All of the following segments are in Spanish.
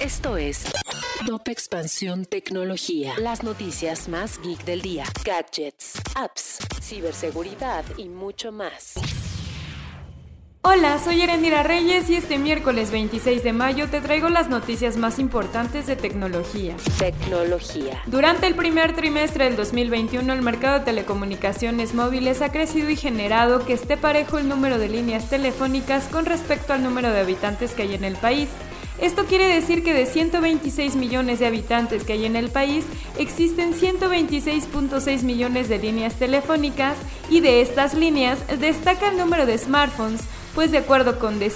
Esto es Top Expansión Tecnología. Las noticias más geek del día. Gadgets, apps, ciberseguridad y mucho más. Hola, soy Erendira Reyes y este miércoles 26 de mayo te traigo las noticias más importantes de tecnología. Tecnología. Durante el primer trimestre del 2021, el mercado de telecomunicaciones móviles ha crecido y generado que esté parejo el número de líneas telefónicas con respecto al número de habitantes que hay en el país. Esto quiere decir que de 126 millones de habitantes que hay en el país, existen 126.6 millones de líneas telefónicas y de estas líneas destaca el número de smartphones, pues de acuerdo con The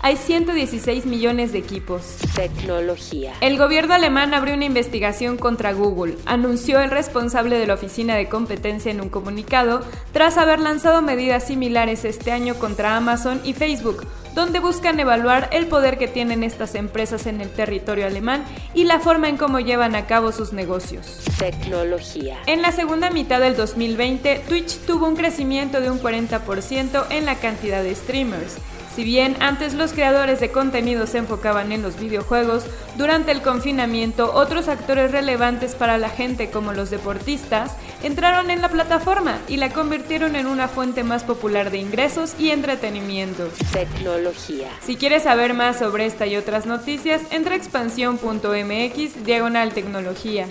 hay 116 millones de equipos. Tecnología. El gobierno alemán abrió una investigación contra Google, anunció el responsable de la Oficina de Competencia en un comunicado, tras haber lanzado medidas similares este año contra Amazon y Facebook, donde buscan evaluar el poder que tienen estas empresas en el territorio alemán y la forma en cómo llevan a cabo sus negocios. Tecnología. En la segunda mitad del 2020, Twitch tuvo un crecimiento de un 40% en la cantidad de streamers si bien antes los creadores de contenido se enfocaban en los videojuegos, durante el confinamiento otros actores relevantes para la gente como los deportistas entraron en la plataforma y la convirtieron en una fuente más popular de ingresos y entretenimiento. Tecnología. Si quieres saber más sobre esta y otras noticias, entra a expansión.mx diagonal tecnología.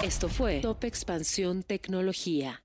Esto fue Top Expansión Tecnología.